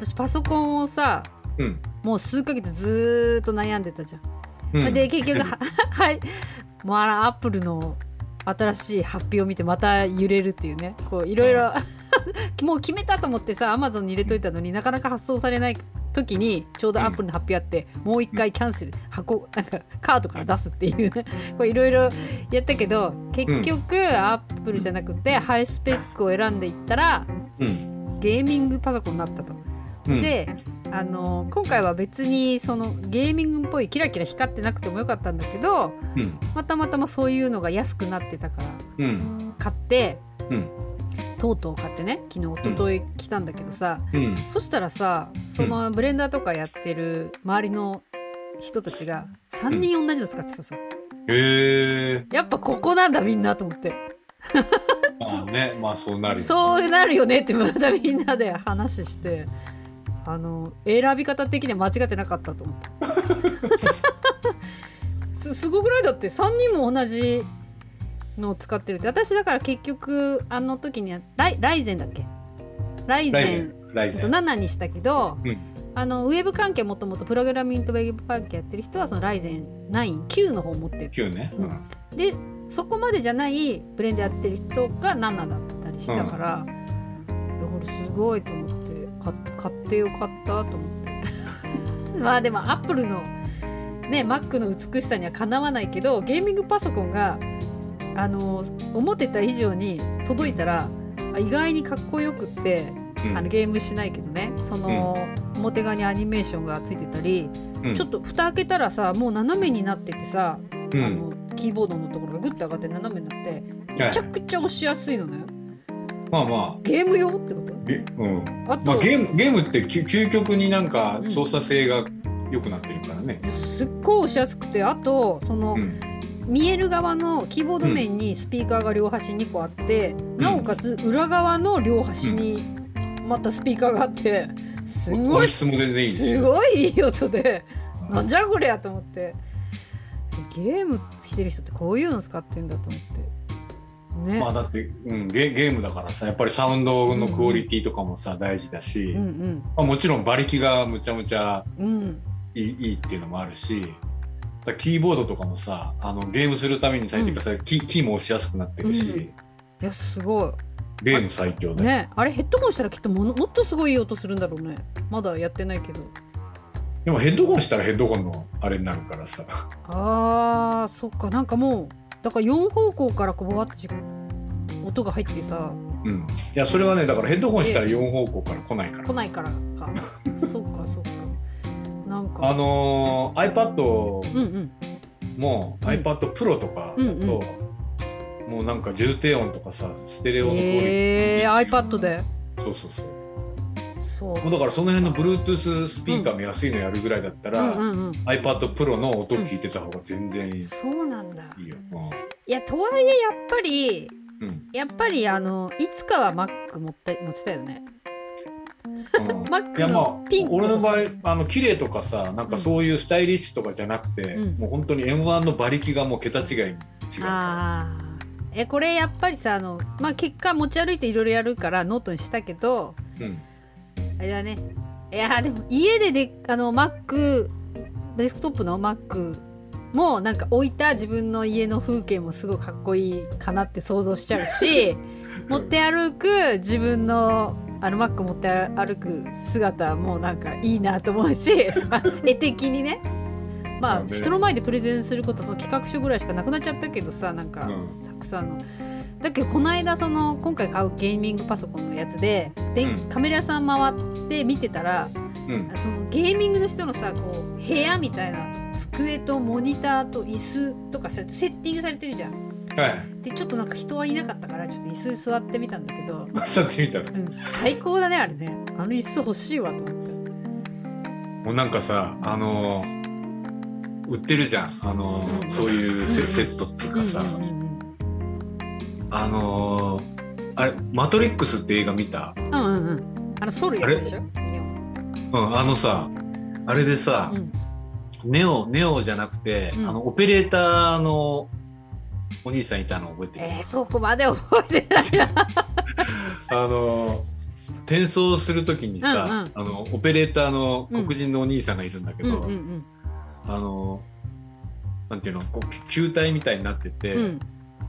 私パソコンをさうん。もう数ヶ月ずーっと悩んでたじゃん。うん。で結局は はい。もうあのアップルの新しい発表を見てまた揺れるっていうね。こういろいろ もう決めたと思ってさアマゾンに入れといたのになかなか発送されない時にちょうどアップルの発表あって、もう一回キャンセル箱なんかカートから出すっていうね。こういろいろやったけど結局、アップルじゃなくてハイスペックを選んでいったらうん。ゲーミングパソコンになったと。うん。であの今回は別にそのゲーミングっぽいキラキラ光ってなくてもよかったんだけどうん。またまたまそういうのが安くなってたからうん。買ってうん。とうとう買ってね昨日一昨日来たんだけどさ、うん。そしたらさそのブレンダーとかやってる周りの人たちが3人同じの使ってたさ、へえやっぱここなんだみんなと思って。まあねまあそうなるよね。そうなるよねってまたみんなで話してあの選び方的には間違ってなかったと思った。すすごくない？だって3人も同じのを使ってるって。私だから結局あの時にはライライゼンだっけ？ライライゼゼン。ンライゼン。7にしたけど、うん。あのウェブ関係もともとプログラミングとウェブ関係やってる人はそのライゼン99の方を持ってる。9ね。ううん。んでそこまでじゃないブレンドやってる人が7だったりしたから、いやこれすごいと思って買買ってよかったと思って。まあでもアップルのね Mac の美しさにはかなわないけどゲーミングパソコンがあの思ってた以上に届いたらあ意外にかっこよくってうん。あのゲームしないけどね。その、表側にアニメーションがついてたり、うん。ちょっと蓋開けたらさもう斜めになっててさ、うん。あのキーボードのところがグッと上がって斜めになってはいめちゃくちゃ押しやすいのねまあまゲーム用ってこと？あゲうん。あと、まあゲームゲームってき究極になんかうん操作性が良くなってるからね。すっごい押しやすくてあとその、うん。見える側のキーボード面にスピーカーが両端に2個あって、なおかつ裏側の両端にまたスピーカーがあってすごいすごいいい音でなんじゃこりゃと思って。ゲームしてる人ってこういうの使ってんだと思ってね、まあだって、うん、ゲゲームだからさやっぱりサウンドのクオリティとかもさ、大事だし、うんまあ、もちろん馬力がむちゃむちゃうん。うんいいいいっていうのもあるしキーボードとかもさあのゲームするために最近からさ、キーキーも押しやすくなってるし、うん。いやすごい。ゲーム最強だよ、ねあれヘッドホンしたらきっとものもっとすごいいい音するんだろうね。まだやってないけど。でもヘッドホンしたらヘッドホンのあれになるからさ。あーそっか。なんかもうだから4方向からこうわっと音が入ってさうん。いやそれはねだからヘッドホンしたら4方向から来ないから。来ないからか。そっかそっか。なんか。あのー iPad うんうん。も、うん iPad Pro とかだと、うんうん。もうなんか重低音とかさステレオのクオリティ。えー、iPad で。そうそうそうそう。もうだからその辺の Bluetooth スピーカーも安いのやるぐらいだったら、うん。うんうん iPad Pro の音聞いてた方が全然いい,、そうなんだ。いいよ、いやとはいえやっぱりうん。うんやっぱりあのいつかは Mac 持って持ちたいよね。うん、Mac いやまのピンクあ俺の場合あの綺麗とかさなんかそういうスタイリッシュとかじゃなくて、うん。もう本当に M1 の馬力がもう桁違いに違うえこれやっぱりさあのまあ結果持ち歩いていろいろやるからノートにしたけどうんあれだね。いやでも家でであの Mac デスクトップの Mac もなんか置いた自分の家の風景もすごいかっこいいかなって想像しちゃうし 持って歩く自分のあの Mac 持って歩く姿もなんかいいなと思うし絵的にね。まあ人の前でプレゼンすることその企画書ぐらいしかなくなっちゃったけどさなんか、うん。たくさんの。だけどこの間その今回買うゲーミングパソコンのやつでで、うん。カメラ屋さん回って見てたらうん。そのゲーミングの人のさこう部屋みたいな机とモニターと椅子とかさセッティングされてるじゃん。はい。でちょっとなんか人はいなかったからちょっと椅子座ってみたんだけど、座ってみたらうん、最高だねあれね。あの椅子欲しいわと思って。もうなんかさあのー売ってるじゃん。あのーうん。そういうセ,、うんセットっていうかさ、うんうんうんあのーあれ「マトリックス」って映画見た？うんうんうん。あのソルやつでしょ？うんあのさあれでさ、うん。ネオネオじゃなくて、うん。あのオペレーターのお兄さんいたの覚えてる、えー、そこまで覚えてないな。あの転送するときにさ、うんうん。あのオペレーターの黒人のお兄さんがいるんだけうんど、うんあのなんていうのこう球体みたいになってて、うんうん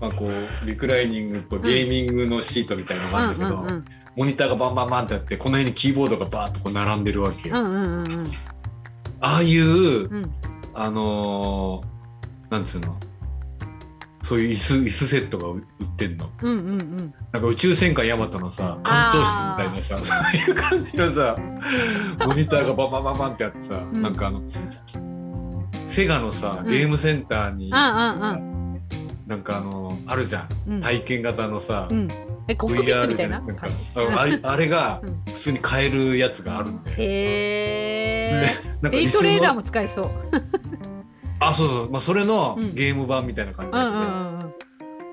まあ、こうリクライニングとゲーミングのシートみたいなのがあるんだけど、うんうんモニターがバンバンバンってあってこの辺にキーボードがバーッとこう並んでるわけよ。うんうんうんうん。ああいう、うん。あのーなんつうのそういう椅子椅子セットが売ってんの。うんうんうん。なんか宇宙戦艦ヤマトのさ艦長室みたいなさそういう感じのさモニターがバンバンバンバンってあってさ、ん。なんかあのセガのさうん。ゲームセンターに、あああなんかあのあるじゃん。うん。体験型のさ、うん。えコックピットみたいな？なんか。感じ。ああれあれがうん。普通に買えるやつがあるんで、へえなんかデイトレーダーもも使えそう。あそうそう、まあ、それのうん。ゲーム版みたいな感じだけど、うんうんうんうん。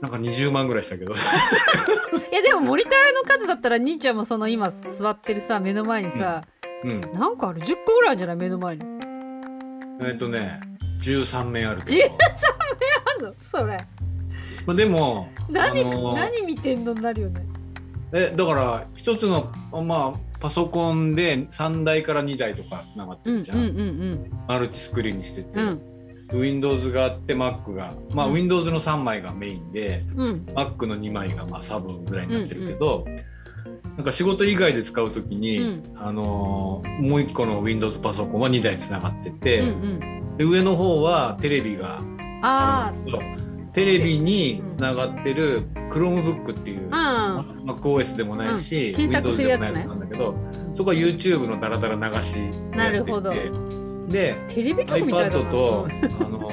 なんか20万ぐらいしたけど いやでもモニターの数だったら兄ちゃんもその今座ってるさ目の前にさ、うん。なんかある？10個ぐらいあるんじゃない？目の前に。えっとね13面あるけ13ど、あんの？それまあ、でも何、あのー何見てんのになるよね。えだから一つのまあパソコンで3台から2台とかつながってうん。うんるじゃん、うん。マルチスクリーンにしてて、うん。Windows があって Mac がまあ、うん。Windows の3枚がメインでうん。Mac の2枚がまあサブぐらいになってるけど、なんか仕事以外で使う時に、うん。あのーもう1個の Windows パソコンは2台つながってて、うんうん。で上の方はテレビがあそうテレビにつながってる Chromebook っていう、あ MacOS でもないし、うん。Windows でもないやつなんだけどそこは YouTube のダラダラ流しなるほど。でテレビ局みたいだ iPad なとあの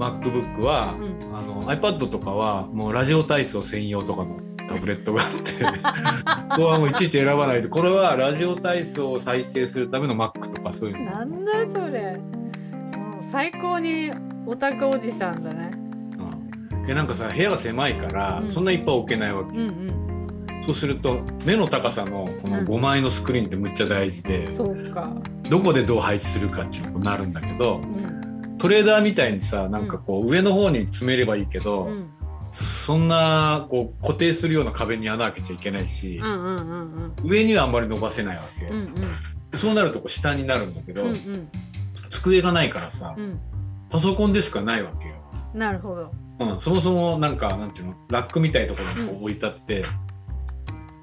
MacBook は、うん。あの iPad とかはもうラジオ体操専用とかのタブレットがあって ここはもういちいち選ばないでこれはラジオ体操を再生するための Mac とかそういうの、なんだそれ。もう最高にオタクおじさんだね。うん、でなんかさ部屋が狭いから、うん。そんないっぱい置けないわけ。うんうん。そうすると目の高さのこのうん。5枚のスクリーンってむっちゃ大事で、どこでどう配置するかっていうことになるんだけどうん。トレーダーみたいにさなんかこう上の方に詰めればいいけど、うん。そんなこう固定するような壁に穴開けちゃいけないしう、んうんうんうん。上にはあんまり伸ばせないわけ、うん。そうなるとこう下になるんだけど、うんうん。机がないからさうん。パソコンでしかないわけよ、なるほどうん、そもそもなんかなんていうの？ラックみたいなところにこう置いてあって、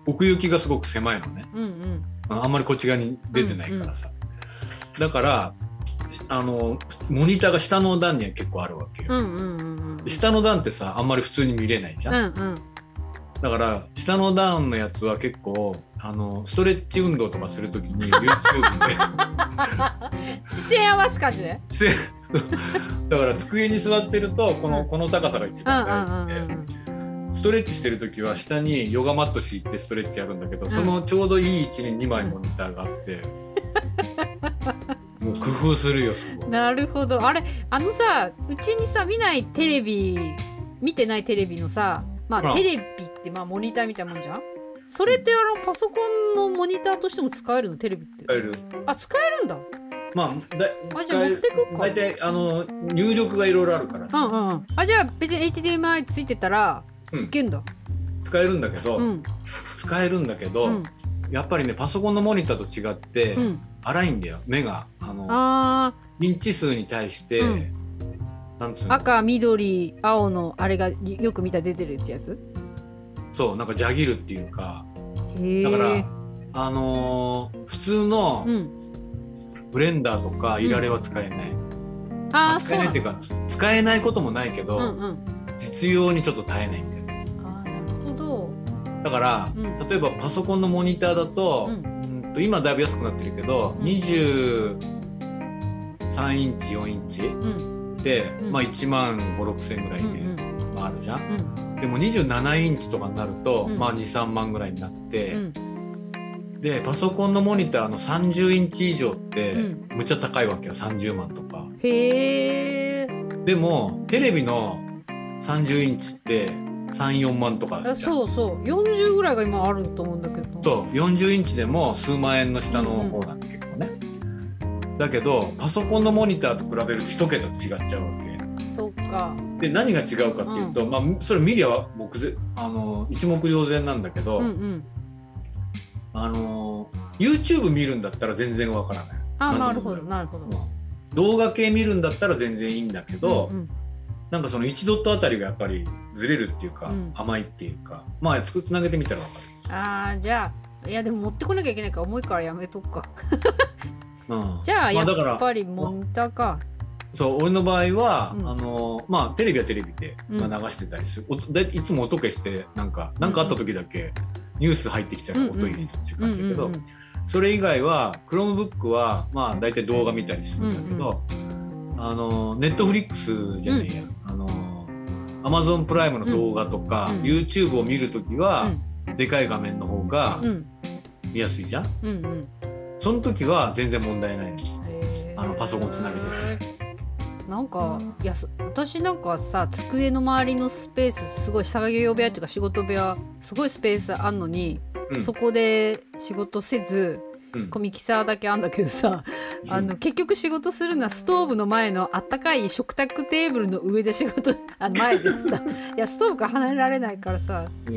奥行きがすごく狭いのね。うんうん。ああんまりこっち側に出てないからさ、だからあのモニターが下の段には結構あるわけよ、うんうんうんうん。で下の段ってさあんまり普通に見れないじゃん、うんうんだから下の段のやつは結構あのストレッチ運動とかするときに YouTube 視線 合わす感じででしてだから机に座ってるとこの,、うん。この高さが一うん番大事で、うんストレッチしてる時は下にヨガマット敷いてストレッチやるんだけど、そのちょうどいい位置に2枚モニターがあって、もう工夫するよすごい。なるほど。あれあのさうちにさ見ないテレビ見てないテレビのさまうん。あテレビってまあモニターみたいなもんじゃん？それってあのパソコンのモニターとしても使えるの？テレビって。使える。あ使えるんだ。まあだあじゃあ持ってくっか。大体あの入力がいろいろあるから。さ、うんうんうん。あじゃあ別に HDMI ついてたらうん。いけんだ。使えるんだけど、うん。使えるんだけど、うん。やっぱりねパソコンのモニターと違って、うん。荒いんだよ。目があのあインチ数に対して、うん。なんつうの？ー赤緑青のあれがよく見たら出てるやつ？そうなんかジャギるっていうかだからあのー普通のうん。ブレンダーとかいられは使えない、うないんだ使えなっていうか使えないこともないけど、うんうん。実用にちょっと耐えないんだよね。あーなるほど。だから、うん。例えばパソコンのモニターだと,、ううんと今だいぶ安くなってるけど、うん。23インチ4インチうん。で、うん。まあ1万5 6千ぐらいで、うんまあ、あるじゃんでも27インチとかになると、うん。まあ23万ぐらいになって、うん。でパソコンのモニターの30インチ以上って、うん。むっちゃ高いわけよ30万とか。へえ。でもテレビの30インチって34万とかそうそう。40ぐらいが今あると思うんだけど。そう40インチでも数万円の下の方なんで結構ね、だけどパソコンのモニターと比べると一桁違っちゃうわけそっかで何が違うかっていうと、まあそれ見りゃ僕ぜあの一目瞭然なんだけど、うんうんあの YouTube 見るんだったら全然わからない。あなるほどなるほど。うん動画系見るんだったら全然いいんだけど、うんうんなんかその1ドットあたりがやっぱりずれるっていうか、うん甘いっていうかまあつつなげてみたらわかあーじゃあいやでも持ってこなきゃいけないから重いからやめとくか。る。うん じゃあやっぱりモニターか。そう俺の場合は、うん。あのまあテレビはテレビで、うん。まあ、流してたりする、おだいつも音消してなんかなんかあった時だけニュース入ってきたら音入れるっていううんう感じだけど、んうんそれ以外は Chromebook はまあ大体動画見たりするんだけど、あの Netflix じゃないや、あの Amazon プライムの動画とか、うん。YouTube を見る時は、でかい画面の方がうん。見やすいじゃん、うんうん。その時は全然問題ない。あのパソコンつなげてなんかいやそ私なんかさ机の周りのスペースすごい作業部屋っていうか仕事部屋すごいスペースあんのに、うん。そこで仕事せずうん。こうミキサーだけあんだけどさあの結局仕事するのはストーブの前のあったかい食卓テーブルの上で仕事 あ前でさいやストーブから離れられないからさ。うん。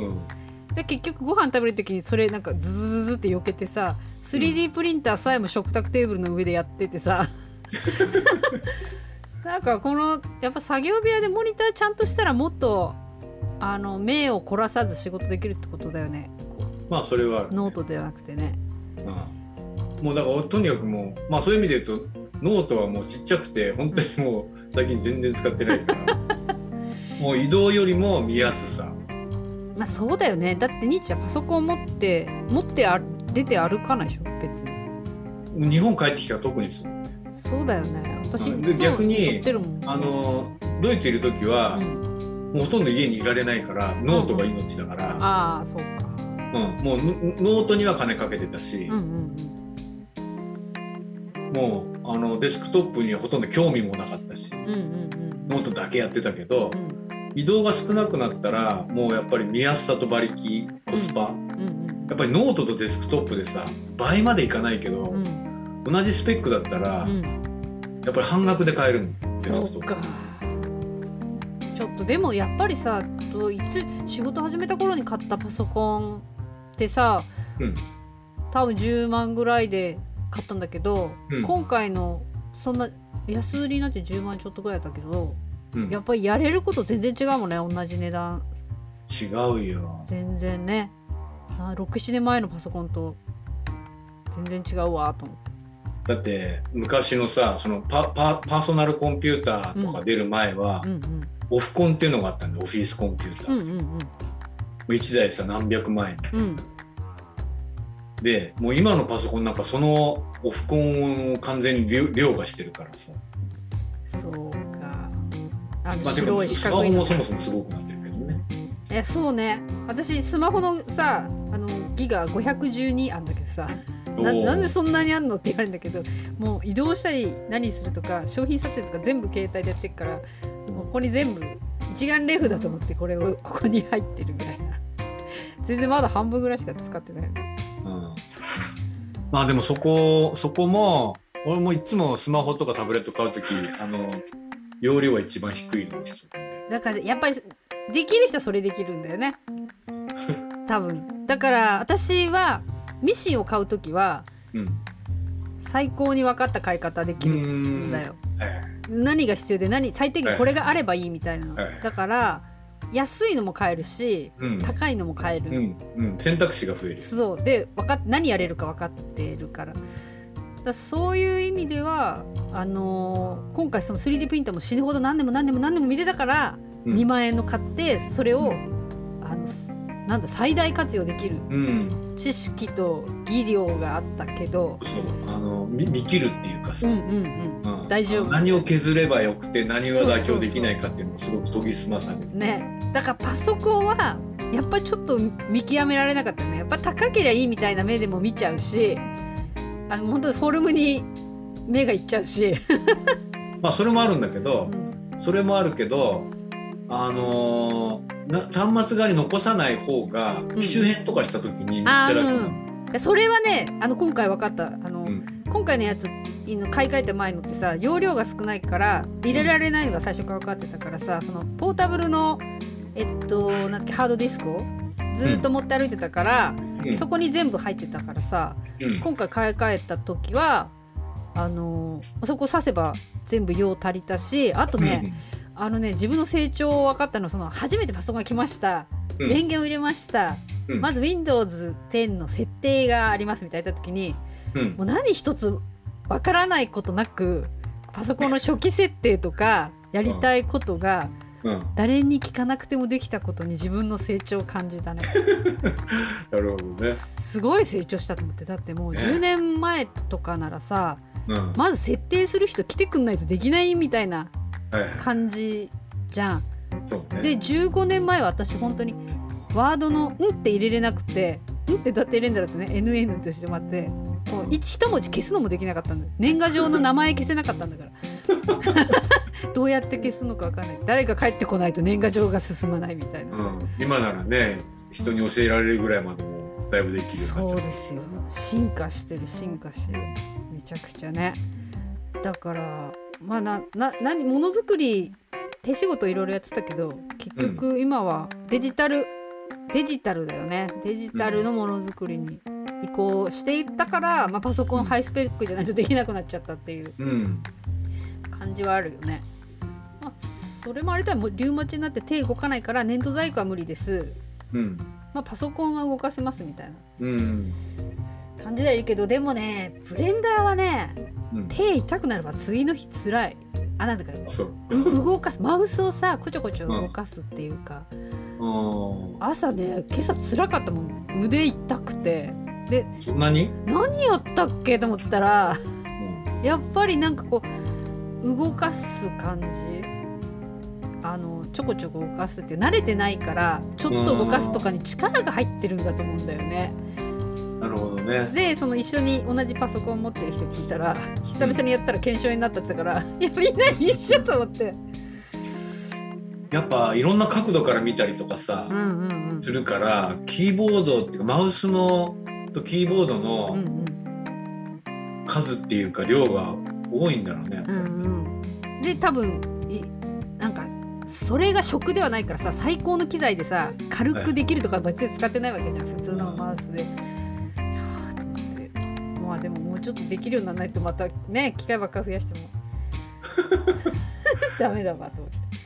じゃあ結局ご飯食べる時にそれなんかズズズズって避けてさ 3D プリンターさえも食卓テーブルの上でやっててさ なんかこのやっぱ作業部屋でモニターちゃんとしたらもっとあの目を凝らさず仕事できるってことだよね。こまあそれはあるうノートではなくてね。うん。もうだからとにかくもうまあそういう意味で言うとノートはもうちっちゃくて本当にもう最近全然使ってないから。もう移動よりも見やすさ。まあそうだよね。だって兄ちゃんパソコン持って持ってあ出て歩かないでしょ？別に。日本帰ってきたら特にそう。そうだよね私逆にあのドイツいる時は、うん。もうほとんど家にいられないからノートが命だから、ああそうか。うん。もうノノートには金かけてたし。うん、うんもうあのデスクトップにはほとんど興味もなかったし。うんうんうんうん。ノートだけやってたけど、うん。移動が少なくなったらもうやっぱり見やすさと馬力コスパ、うんうん。やっぱりノートとデスクトップでさ倍までいかないけど、うん。同じスペックだったら、うんやっぱり半額で買えるのデスそうか。ちょっとでもやっぱりさといつ仕事始めた頃に買ったパソコンってさ、うん。多分10万ぐらいで買ったんだけど、うん。今回のそんな安売りになって10万ちょっとぐらいだったけど、うん。やっぱりやれること全然違うもんね同じ値段。違うよ。全然ね。67年前のパソコンと全然違うわと思ってだって昔のさそのパパパーソナルコンピューターとか出る前は、うんうんオフコンっていうのがあったんだオフィスコンピューター、うんうんもう1台さ何百万円。うん。うんでもう今のパソコンなんかそのオフコンを完全に凌凌駕してるからさ、そうか。あの白い四スマホもそもそもすごくなってるけどね。えそうね。私スマホのさあのギガ512あんだけどさななんでそんなにあんのって言われるんだけどもう移動したり何するとか商品撮影とか全部携帯でやってるからもうここに全部一眼レフだと思ってこれをここに入ってるぐらいな。全然まだ半分ぐらいしか使ってない。うん。まあでもそこそこも俺もいつもスマホとかタブレット買う時あの容量は一番低いのにしだからやっぱりできる人はそれできるんだよね。多分。だから私はミシンを買う時はうん。最高に分かった買い方できるんだよ。はい何が必要で何最低限これがあればいいみたいな。の、はい。だから安いのも買えるしうん。高いのも買える、うん。うん、選択肢が増えるそう。で分かっ何やれるか分かってるから。だそういう意味ではあのー今回その 3D プリンターも死ぬほど何年も何年も何年も見てたから、うん。2万円の買ってそれをあのすなんだ最大活用できる。うん知識と技量があったけど。そうあの見見切るっていうかさ、うんうんうん。うん。大丈夫。何を削ればよくて何は妥協できないかっていうのをすごく研ぎ澄まされる。ね。だからパソコンはやっぱりちょっと見極められなかったね。やっぱ高ければいいみたいな目でも見ちゃうしあの本当フォルムに目がいっちゃうし、まあそれもあるんだけどうん。それもあるけどあのーな端末側に残さない方がん。機種変とかした時にめっちゃ楽。うん。でそれはねあの今回分かった。あの、うん。今回のやつ買い替えた前のってさ容量が少ないから入れられないのが最初から分かってたからさそのポータブルのえっとなんだっけハードディスクをずーっと持って歩いてたから、うん。そこに全部入ってたからさうん。今回買い替えた時はあのーそこ刺せば全部用足りたしあとね、あのね自分の成長分かったのはその初めてパソコンが来ました、うん。電源を入れました、うん。まず Windows10 の設定がありますみたいな時にうん。もう何一つ分からないことなくパソコンの初期設定とかやりたいことがうん。誰に聞かなくてもできたことに自分の成長を感じたね。なるほどね。すごい成長したと思って。だってもうね10年前とかならさうん。まず設定する人来てくんないとできないみたいなはいはい。感じじゃん。そうね。で15年前は私本当にワードの「ん」って入れれなくて「ん」ってどうやって入れるんだろうってね NN としてもあってこう一一文字消すのもできなかったんだよ年賀状の名前消せなかったんだから どうやって消すのか分かんない誰か帰ってこないと年賀状が進まないみたいなさ、うん。今ならね、人に教えられるぐらいまでもだいぶできるそうですよ進化してる進化してるめちゃくちゃねだからまあなな何ものづくり手仕事いろいろやってたけど結局今はデジタル、デジタルだよねデジタルのものづくりに移行していったから、まあ、パソコンハイスペックじゃないとできなくなっちゃったっていううん。感じはあるよね。まあ、それもあれだもうリウマチになって手動かないから粘土細工は無理です。うん。まあ、パソコンは動かせますみたいなうん。感じではいるけどでもねブレンダーはねうん。手痛くなれば次の日つらいあなんだかそう。う動かすマウスをさこちょこちょ動かすっていうか、あ朝ね今朝つらかったもん腕痛くてで？何やったっけと思ったらうん。やっぱりなんかこう動かす感じあのちょこちょこ動かすって慣れてないからちょっと動かすとかに力が入ってるんだと思うんだよね。なるほどね。でその一緒に同じパソコン持ってる人聞いたら久々にやったら検証になったって言ってたから、いやみんな一緒と思って。やっぱいろんな角度から見たりとかさうん、うんうんするから、キーボードっていうかマウスのとキーボードのん数っていうか量が多いんだろうね。うんうんで多分いなんかそれが職ではないからさ最高の機材でさ軽くできるとか別に使ってないわけじゃん普通のマウスで。いやーと思ってまあでももうちょっとできるようにならないとまたね機械ばっかり増やしても ダメだわと思って。